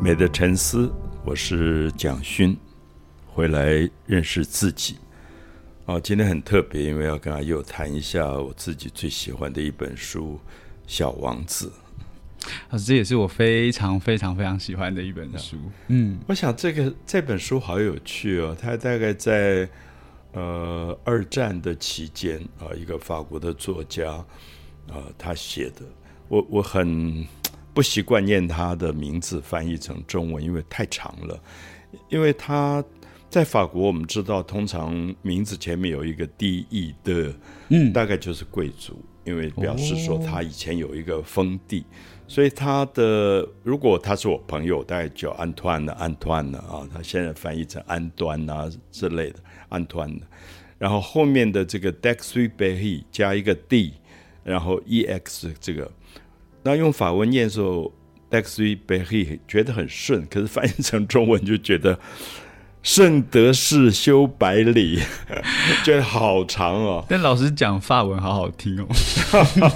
美的沉思，我是蒋勋，回来认识自己。哦，今天很特别，因为要跟阿佑谈一下我自己最喜欢的一本书《小王子》。啊，这也是我非常非常非常喜欢的一本书。嗯，我想这个这本书好有趣哦，它大概在呃二战的期间啊，一个法国的作家啊，他写的。我我很。不习惯念他的名字翻译成中文，因为太长了。因为他在法国，我们知道通常名字前面有一个 D E 的，嗯，大概就是贵族，因为表示说他以前有一个封地。所以他的如果他是我朋友，大概叫安团的安团的啊，他现在翻译成安端啊之类的安团的。然后后面的这个 Dexy Behi 加一个 D，然后 EX 这个。那用法文念的时候，Dexy Berry 觉得很顺，可是翻译成中文就觉得圣德士修百里，觉得好长哦。但老师讲法文好好听哦。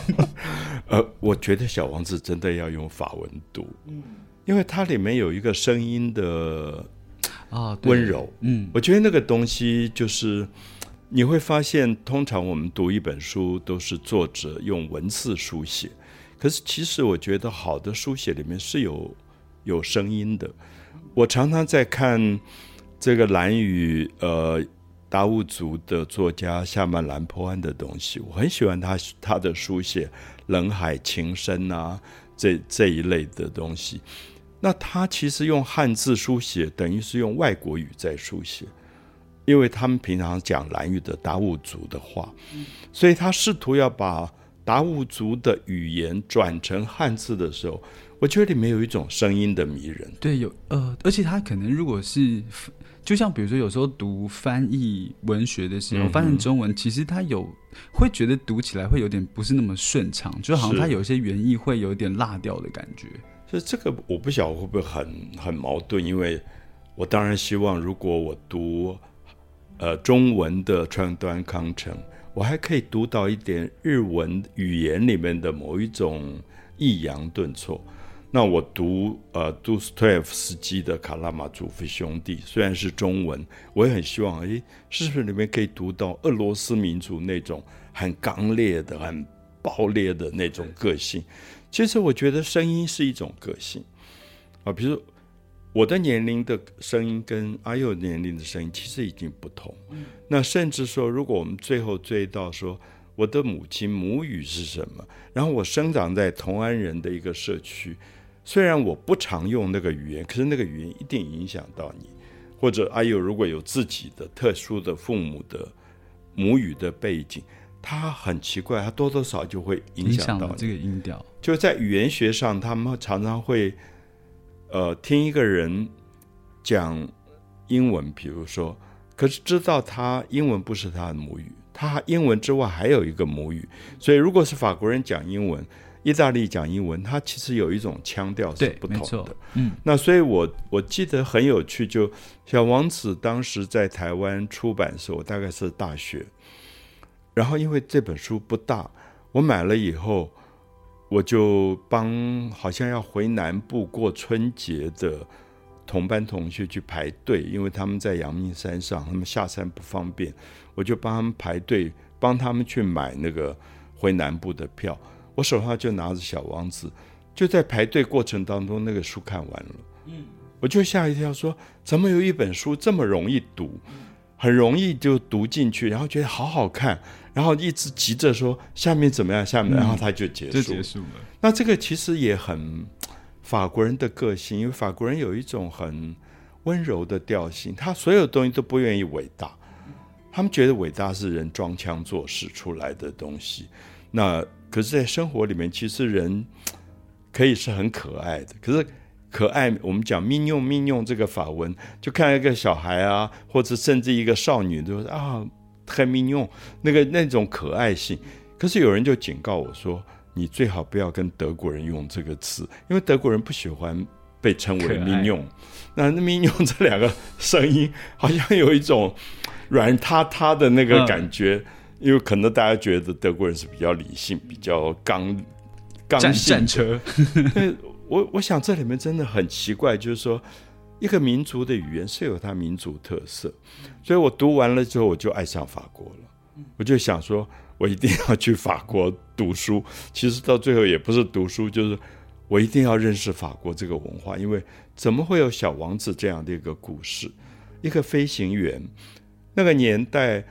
呃，我觉得《小王子》真的要用法文读，嗯，因为它里面有一个声音的啊温柔，嗯，我觉得那个东西就是你会发现，通常我们读一本书都是作者用文字书写。可是，其实我觉得好的书写里面是有有声音的。我常常在看这个蓝语呃达悟族的作家夏曼兰坡安的东西，我很喜欢他他的书写，冷海情深啊这这一类的东西。那他其实用汉字书写，等于是用外国语在书写，因为他们平常讲蓝语的达悟族的话，所以他试图要把。达悟族的语言转成汉字的时候，我觉得里面有一种声音的迷人。对，有呃，而且他可能如果是，就像比如说有时候读翻译文学的时候，翻成中文，其实他有会觉得读起来会有点不是那么顺畅，就好像他有一些原意会有点落掉的感觉。所以这个我不晓得会不会很很矛盾，因为我当然希望如果我读呃中文的川端康成。我还可以读到一点日文语言里面的某一种抑扬顿挫。那我读呃杜斯托耶夫斯基的《卡拉马祖夫兄弟》，虽然是中文，我也很希望，哎，是不是里面可以读到俄罗斯民族那种很刚烈的、很暴烈的那种个性？其实我觉得声音是一种个性啊，比如。我的年龄的声音跟阿佑年龄的声音其实已经不同。那甚至说，如果我们最后追到说，我的母亲母语是什么？然后我生长在同安人的一个社区，虽然我不常用那个语言，可是那个语言一定影响到你。或者阿佑如果有自己的特殊的父母的母语的背景，他很奇怪，他多多少就会影响到这个音调。就在语言学上，他们常常会。呃，听一个人讲英文，比如说，可是知道他英文不是他的母语，他英文之外还有一个母语，所以如果是法国人讲英文，意大利讲英文，他其实有一种腔调是不同的。嗯，那所以我我记得很有趣，就小王子当时在台湾出版的时候，大概是大学，然后因为这本书不大，我买了以后。我就帮好像要回南部过春节的同班同学去排队，因为他们在阳明山上，他们下山不方便，我就帮他们排队，帮他们去买那个回南部的票。我手上就拿着《小王子》，就在排队过程当中，那个书看完了，嗯，我就吓一跳，说怎么有一本书这么容易读，很容易就读进去，然后觉得好好看。然后一直急着说下面怎么样，下面，然后他就结束，就结束了。那这个其实也很法国人的个性，因为法国人有一种很温柔的调性，他所有东西都不愿意伟大，他们觉得伟大是人装腔作势出来的东西。那可是，在生活里面，其实人可以是很可爱的。可是可爱，我们讲命用命用这个法文，就看一个小孩啊，或者甚至一个少女，都说啊。很命用，那个那种可爱性，可是有人就警告我说：“你最好不要跟德国人用这个词，因为德国人不喜欢被称为命用。那命用这两个声音好像有一种软塌塌的那个感觉，因为可能大家觉得德国人是比较理性、比较刚刚性。战车，对，我我想这里面真的很奇怪，就是说一个民族的语言是有它民族特色，所以我读完了之后我就爱上法国了，我就想说我一定要去法国读书。其实到最后也不是读书，就是我一定要认识法国这个文化，因为怎么会有小王子这样的一个故事？一个飞行员，那个年代，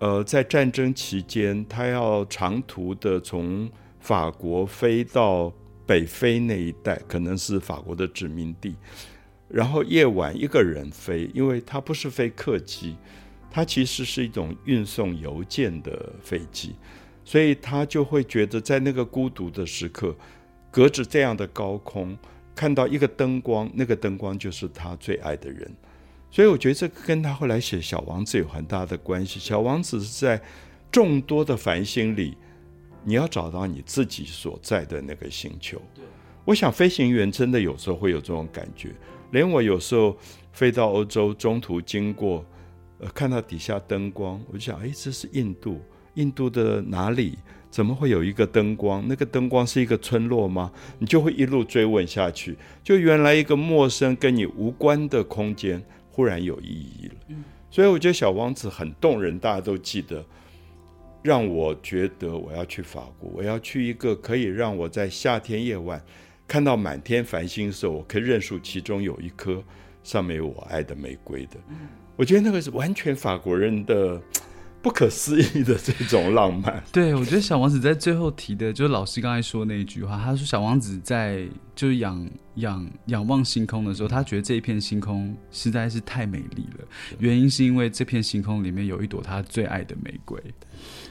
呃，在战争期间，他要长途的从法国飞到。北非那一带可能是法国的殖民地，然后夜晚一个人飞，因为它不是飞客机，它其实是一种运送邮件的飞机，所以他就会觉得在那个孤独的时刻，隔着这样的高空看到一个灯光，那个灯光就是他最爱的人，所以我觉得这跟他后来写《小王子》有很大的关系。《小王子》是在众多的繁星里。你要找到你自己所在的那个星球。我想飞行员真的有时候会有这种感觉。连我有时候飞到欧洲，中途经过，呃，看到底下灯光，我就想，哎，这是印度，印度的哪里？怎么会有一个灯光？那个灯光是一个村落吗？你就会一路追问下去，就原来一个陌生跟你无关的空间，忽然有意义了。嗯，所以我觉得《小王子》很动人，大家都记得。让我觉得我要去法国，我要去一个可以让我在夏天夜晚看到满天繁星的时候，我可以认出其中有一颗上面有我爱的玫瑰的。我觉得那个是完全法国人的。不可思议的这种浪漫，对我觉得小王子在最后提的，就是老师刚才说那一句话，他说小王子在就是仰仰仰望星空的时候，他觉得这一片星空实在是太美丽了，原因是因为这片星空里面有一朵他最爱的玫瑰。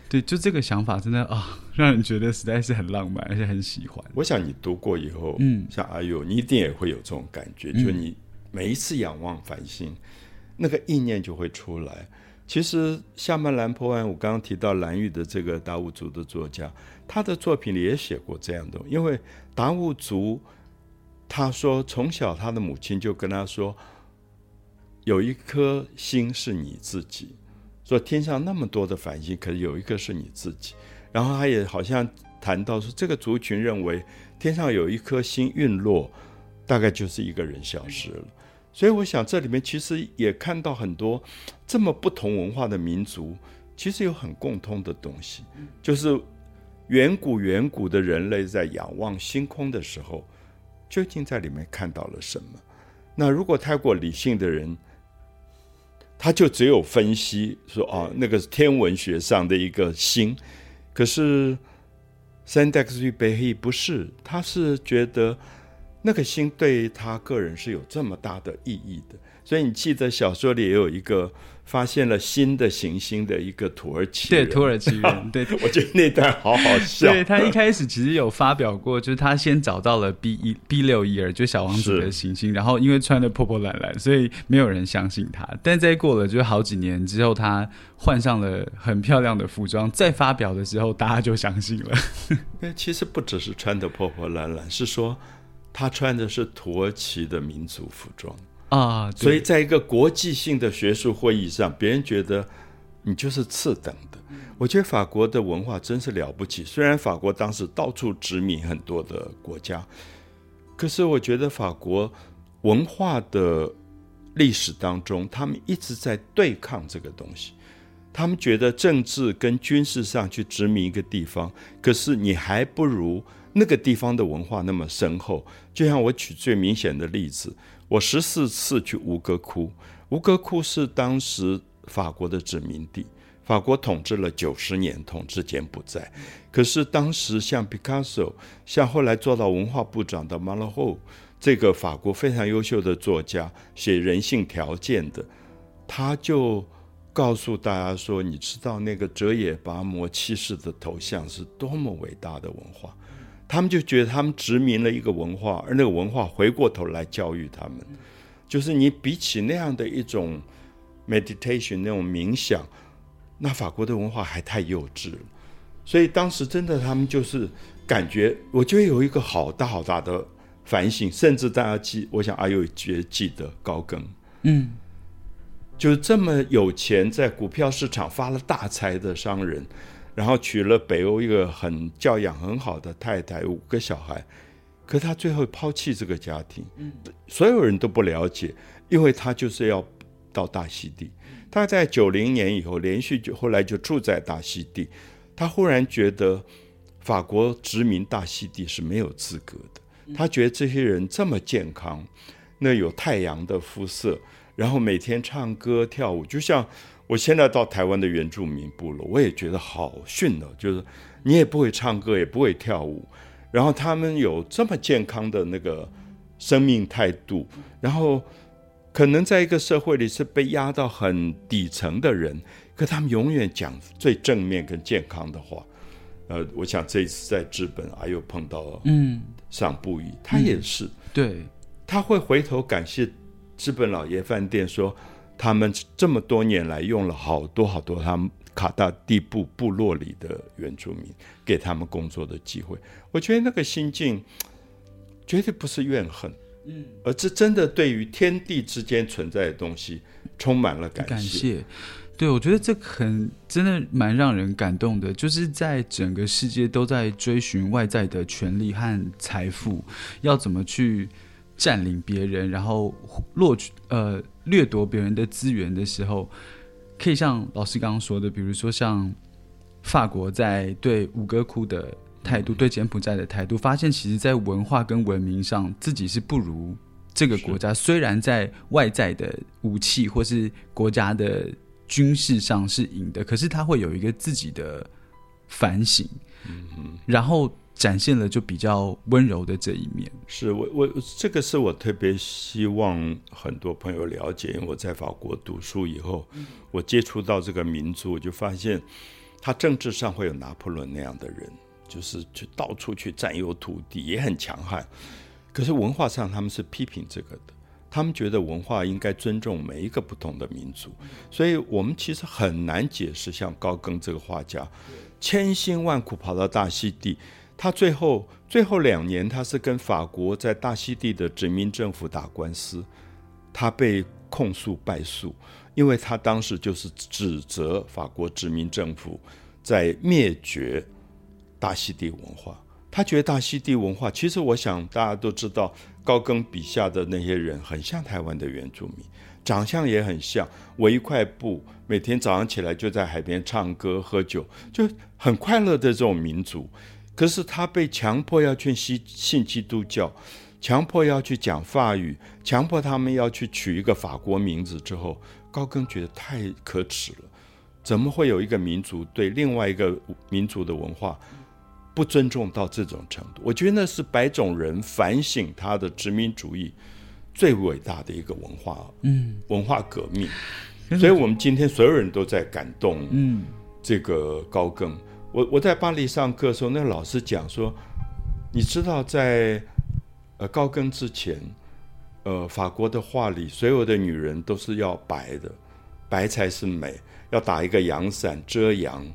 对，就这个想法真的啊，让人觉得实在是很浪漫，而且很喜欢。我想你读过以后，嗯，像阿佑，你一定也会有这种感觉，就你每一次仰望繁星，那个意念就会出来。其实夏曼兰坡湾，我刚刚提到蓝玉的这个达悟族的作家，他的作品里也写过这样的。因为达悟族，他说从小他的母亲就跟他说，有一颗心是你自己，说天上那么多的繁星，可是有一个是你自己。然后他也好像谈到说，这个族群认为天上有一颗星陨落，大概就是一个人消失了。所以我想，这里面其实也看到很多这么不同文化的民族，其实有很共通的东西，就是远古远古的人类在仰望星空的时候，究竟在里面看到了什么？那如果太过理性的人，他就只有分析说啊，那个是天文学上的一个星。可是 Sandex 与贝希不是，他是觉得。那个星对他个人是有这么大的意义的，所以你记得小说里也有一个发现了新的行星的一个土耳其对土耳其人，对我觉得那段好好笑。对他一开始其实有发表过，就是他先找到了 B 一 B 六一二，就小王子的行星，然后因为穿的破破烂烂，所以没有人相信他。但在过了就是好几年之后，他换上了很漂亮的服装，再发表的时候，大家就相信了。那其实不只是穿的破破烂烂，是说。他穿的是土耳其的民族服装啊，所以在一个国际性的学术会议上，别人觉得你就是次等的。我觉得法国的文化真是了不起，虽然法国当时到处殖民很多的国家，可是我觉得法国文化的历史当中，他们一直在对抗这个东西。他们觉得政治跟军事上去殖民一个地方，可是你还不如。那个地方的文化那么深厚，就像我举最明显的例子，我十四次去吴哥窟，吴哥窟是当时法国的殖民地，法国统治了九十年，统治柬埔寨。可是当时像 Picasso，像后来做到文化部长的 Malraux，这个法国非常优秀的作家，写人性条件的，他就告诉大家说：“你知道那个哲野拔摩七世的头像是多么伟大的文化。”他们就觉得他们殖民了一个文化，而那个文化回过头来教育他们，就是你比起那样的一种 meditation 那种冥想，那法国的文化还太幼稚了。所以当时真的他们就是感觉，我觉得有一个好大好大的反省，甚至大家记，我想阿友觉记得高更，嗯，就是这么有钱，在股票市场发了大财的商人。然后娶了北欧一个很教养很好的太太，五个小孩，可他最后抛弃这个家庭，所有人都不了解，因为他就是要到大溪地。他在九零年以后连续就后来就住在大溪地，他忽然觉得法国殖民大溪地是没有资格的。他觉得这些人这么健康，那有太阳的肤色，然后每天唱歌跳舞，就像我现在到台湾的原住民部落，我也觉得好逊哦，就是你也不会唱歌，也不会跳舞，然后他们有这么健康的那个生命态度，然后。可能在一个社会里是被压到很底层的人，可他们永远讲最正面跟健康的话。呃，我想这一次在日本，啊又碰到嗯上布语，他也是对，他会回头感谢日本老爷饭店，说他们这么多年来用了好多好多他们卡大地部部落里的原住民，给他们工作的机会。我觉得那个心境绝对不是怨恨。嗯，而这真的对于天地之间存在的东西充满了感。感谢，对我觉得这很真的蛮让人感动的。就是在整个世界都在追寻外在的权利和财富，要怎么去占领别人，然后落取呃掠夺别人的资源的时候，可以像老师刚刚说的，比如说像法国在对五哥窟的。态度对柬埔寨的态度，发现其实，在文化跟文明上，自己是不如这个国家。虽然在外在的武器或是国家的军事上是赢的，可是他会有一个自己的反省，嗯然后展现了就比较温柔的这一面。是我我这个是我特别希望很多朋友了解，因为我在法国读书以后，我接触到这个民族，我就发现他政治上会有拿破仑那样的人。就是去到处去占有土地，也很强悍。可是文化上他们是批评这个的，他们觉得文化应该尊重每一个不同的民族。所以我们其实很难解释，像高更这个画家，千辛万苦跑到大溪地，他最后最后两年他是跟法国在大溪地的殖民政府打官司，他被控诉败诉，因为他当时就是指责法国殖民政府在灭绝。大溪地文化，他觉得大溪地文化，其实我想大家都知道，高更笔下的那些人很像台湾的原住民，长相也很像，围一块布，每天早上起来就在海边唱歌喝酒，就很快乐的这种民族。可是他被强迫要去信信基督教，强迫要去讲法语，强迫他们要去取一个法国名字之后，高更觉得太可耻了，怎么会有一个民族对另外一个民族的文化？不尊重到这种程度，我觉得那是白种人反省他的殖民主义最伟大的一个文化，嗯，文化革命。所以，我们今天所有人都在感动，嗯，这个高更。我我在巴黎上课的时候，那个老师讲说，你知道，在呃高更之前，呃，法国的画里所有的女人都是要白的，白才是美，要打一个阳伞遮阳，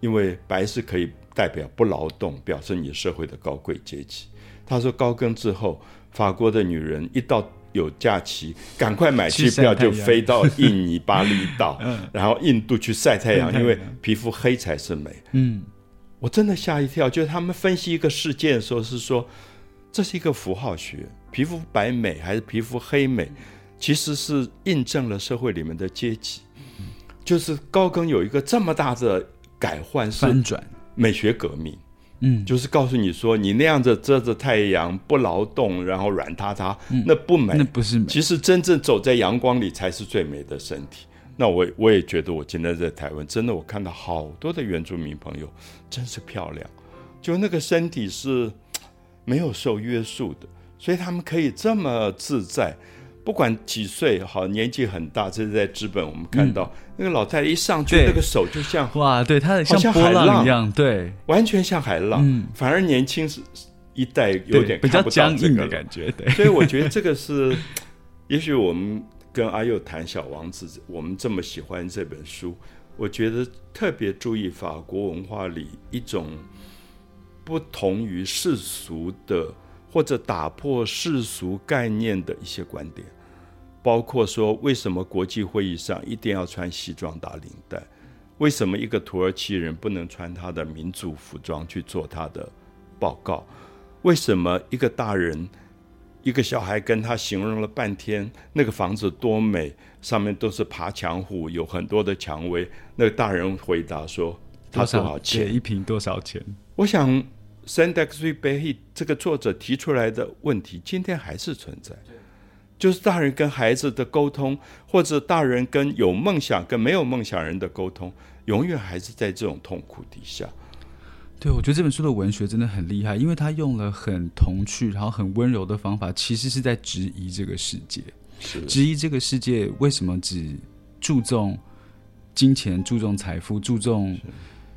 因为白是可以。代表不劳动，表示你社会的高贵阶级。他说高更之后，法国的女人一到有假期，赶快买机票就飞到印尼巴厘岛，然后印度去晒太阳，因为皮肤黑才是美。嗯，我真的吓一跳，就是他们分析一个事件的时候是说，这是一个符号学，皮肤白美还是皮肤黑美，其实是印证了社会里面的阶级。就是高更有一个这么大的改换翻转。美学革命，嗯，就是告诉你说，你那样子遮着太阳不劳动，然后软塌塌，那不美，那不是美。其实真正走在阳光里才是最美的身体。那我我也觉得，我今天在台湾，真的我看到好多的原住民朋友，真是漂亮，就那个身体是没有受约束的，所以他们可以这么自在。不管几岁，好年纪很大，这是在资本我们看到那个老太太一上去，那个手就像哇，对，她像波浪一样，对，完全像海浪。嗯，反而年轻是一代有点比较僵硬的感觉，对。所以我觉得这个是，也许我们跟阿佑谈《小王子》，我们这么喜欢这本书，我觉得特别注意法国文化里一种不同于世俗的。或者打破世俗概念的一些观点，包括说为什么国际会议上一定要穿西装打领带？为什么一个土耳其人不能穿他的民族服装去做他的报告？为什么一个大人，一个小孩跟他形容了半天那个房子多美，上面都是爬墙虎，有很多的蔷薇。那个大人回答说：“他多少钱？一瓶多少钱？”我想 s a n d e x b e h 这个作者提出来的问题，今天还是存在。就是大人跟孩子的沟通，或者大人跟有梦想跟没有梦想人的沟通，永远还是在这种痛苦底下。对，我觉得这本书的文学真的很厉害，因为他用了很童趣，然后很温柔的方法，其实是在质疑这个世界，质疑这个世界为什么只注重金钱、注重财富、注重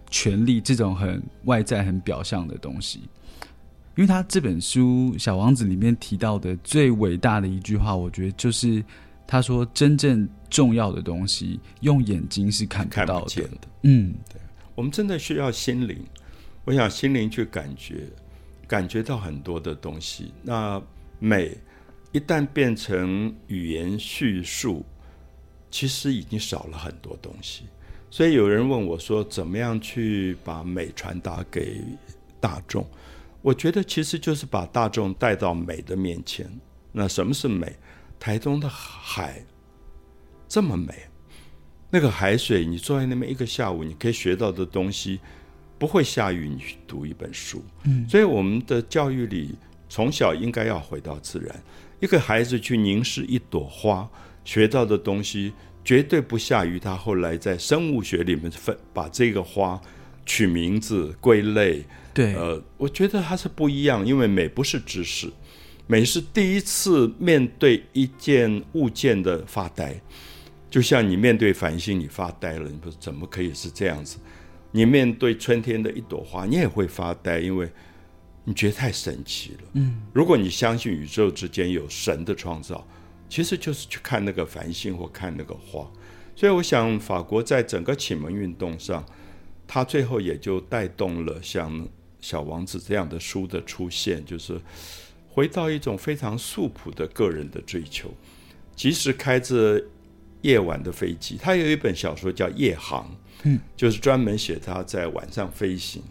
权力这种很外在、很表象的东西。因为他这本书《小王子》里面提到的最伟大的一句话，我觉得就是他说：“真正重要的东西，用眼睛是看不到的。”嗯，对，我们真的需要心灵。我想心灵去感觉，感觉到很多的东西。那美一旦变成语言叙述，其实已经少了很多东西。所以有人问我说：“怎么样去把美传达给大众？”我觉得其实就是把大众带到美的面前。那什么是美？台东的海这么美，那个海水，你坐在那边一个下午，你可以学到的东西，不会下雨。你去读一本书，嗯，所以我们的教育里从小应该要回到自然。一个孩子去凝视一朵花，学到的东西绝对不下于他后来在生物学里面分把这个花取名字归类。对，呃，我觉得它是不一样，因为美不是知识，美是第一次面对一件物件的发呆，就像你面对繁星，你发呆了，你不怎么可以是这样子？你面对春天的一朵花，你也会发呆，因为你觉得太神奇了。嗯，如果你相信宇宙之间有神的创造，其实就是去看那个繁星或看那个花。所以，我想法国在整个启蒙运动上，它最后也就带动了像。小王子这样的书的出现，就是回到一种非常素朴的个人的追求。即使开着夜晚的飞机，他有一本小说叫《夜航》，嗯，就是专门写他在晚上飞行。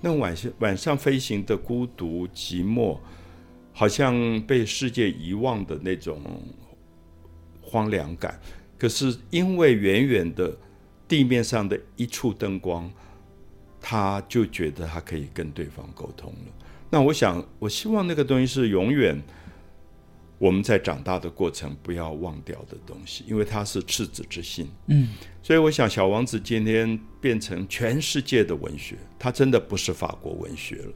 那晚上晚上飞行的孤独寂寞，好像被世界遗忘的那种荒凉感。可是因为远远的地面上的一处灯光。他就觉得他可以跟对方沟通了。那我想，我希望那个东西是永远我们在长大的过程不要忘掉的东西，因为它是赤子之心。嗯，所以我想，《小王子》今天变成全世界的文学，它真的不是法国文学了，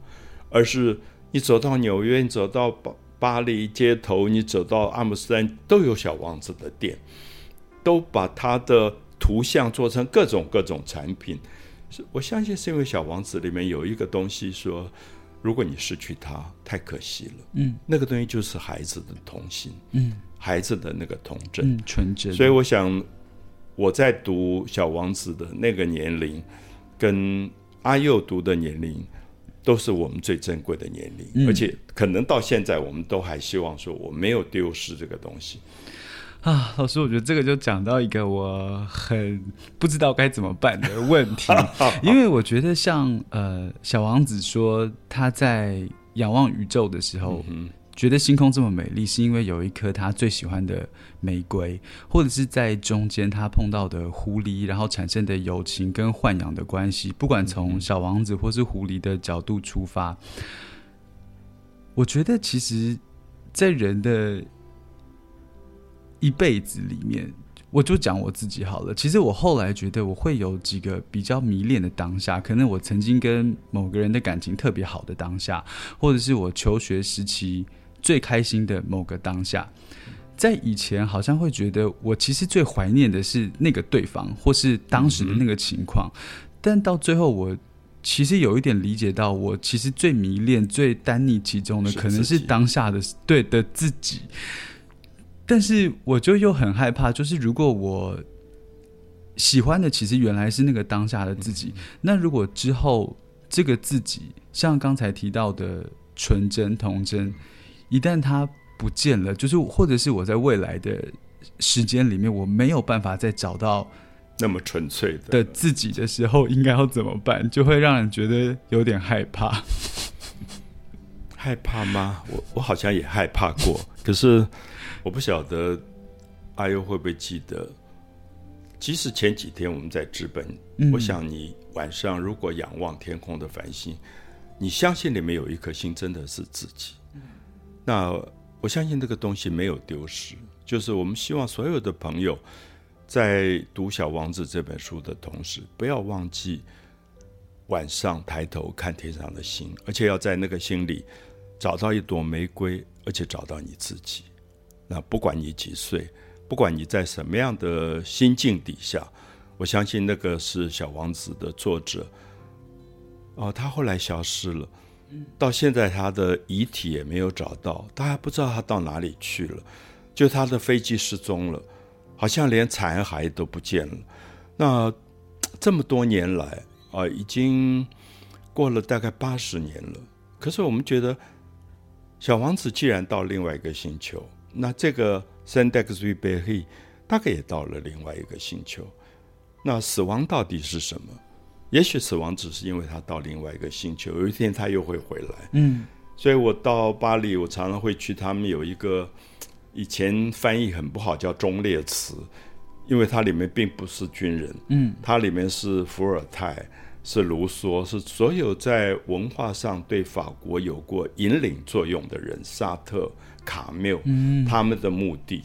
而是你走到纽约，你走到巴巴黎街头，你走到阿姆斯特丹，都有《小王子》的店，都把它的图像做成各种各种产品。是我相信是因为《小王子》里面有一个东西说，如果你失去他，太可惜了。嗯，那个东西就是孩子的童心，嗯，孩子的那个童真、纯真。所以我想，我在读《小王子》的那个年龄，跟阿佑读的年龄，都是我们最珍贵的年龄，而且可能到现在，我们都还希望说，我没有丢失这个东西。啊，老师，我觉得这个就讲到一个我很不知道该怎么办的 问题，因为我觉得像呃小王子说他在仰望宇宙的时候，觉得星空这么美丽，是因为有一颗他最喜欢的玫瑰，或者是在中间他碰到的狐狸，然后产生的友情跟豢养的关系，不管从小王子或是狐狸的角度出发，我觉得其实，在人的。一辈子里面，我就讲我自己好了。其实我后来觉得，我会有几个比较迷恋的当下，可能我曾经跟某个人的感情特别好的当下，或者是我求学时期最开心的某个当下。在以前，好像会觉得我其实最怀念的是那个对方，或是当时的那个情况。但到最后，我其实有一点理解到，我其实最迷恋、最单溺其中的，可能是当下的对的自己。但是我就又很害怕，就是如果我喜欢的其实原来是那个当下的自己，那如果之后这个自己像刚才提到的纯真童真，一旦它不见了，就是或者是我在未来的时间里面我没有办法再找到那么纯粹的自己的时候，应该要怎么办？就会让人觉得有点害怕。害怕吗？我我好像也害怕过，可是我不晓得阿优会不会记得。即使前几天我们在日本，我想你晚上如果仰望天空的繁星，你相信里面有一颗星真的是自己。那我相信这个东西没有丢失。就是我们希望所有的朋友在读《小王子》这本书的同时，不要忘记晚上抬头看天上的星，而且要在那个心里。找到一朵玫瑰，而且找到你自己。那不管你几岁，不管你在什么样的心境底下，我相信那个是《小王子》的作者。哦，他后来消失了，到现在他的遗体也没有找到，大家不知道他到哪里去了。就他的飞机失踪了，好像连残骸都不见了。那这么多年来啊，已经过了大概八十年了。可是我们觉得。小王子既然到另外一个星球，那这个 Sandex b e h 大概也到了另外一个星球。那死亡到底是什么？也许死亡只是因为他到另外一个星球，有一天他又会回来。嗯，所以我到巴黎，我常常会去他们有一个以前翻译很不好叫忠烈祠，因为它里面并不是军人，嗯，它里面是伏尔泰。是卢梭，是所有在文化上对法国有过引领作用的人，沙特、卡缪，嗯他们的墓地。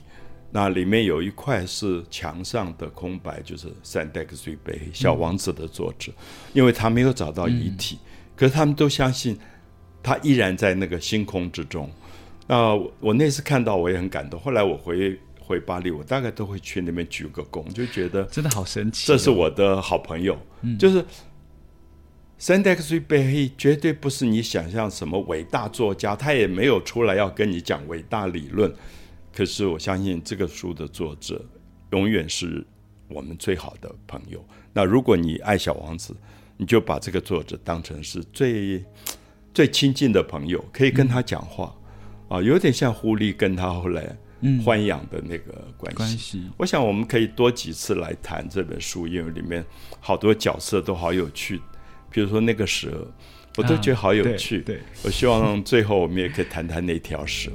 那里面有一块是墙上的空白，就是《三代克瑞贝小王子》的作者，因为他没有找到遗体，可是他们都相信他依然在那个星空之中。那我那次看到，我也很感动。后来我回回巴黎，我大概都会去那边鞠个躬，就觉得真的好神奇。这是我的好朋友，就是。圣德克瑞贝黑绝对不是你想象什么伟大作家，他也没有出来要跟你讲伟大理论。可是我相信这个书的作者永远是我们最好的朋友。那如果你爱小王子，你就把这个作者当成是最最亲近的朋友，可以跟他讲话啊，有点像狐狸跟他后来豢养的那个关系。我想我们可以多几次来谈这本书，因为里面好多角色都好有趣。比如说那个蛇，我都觉得好有趣。对，我希望最后我们也可以谈谈那条蛇。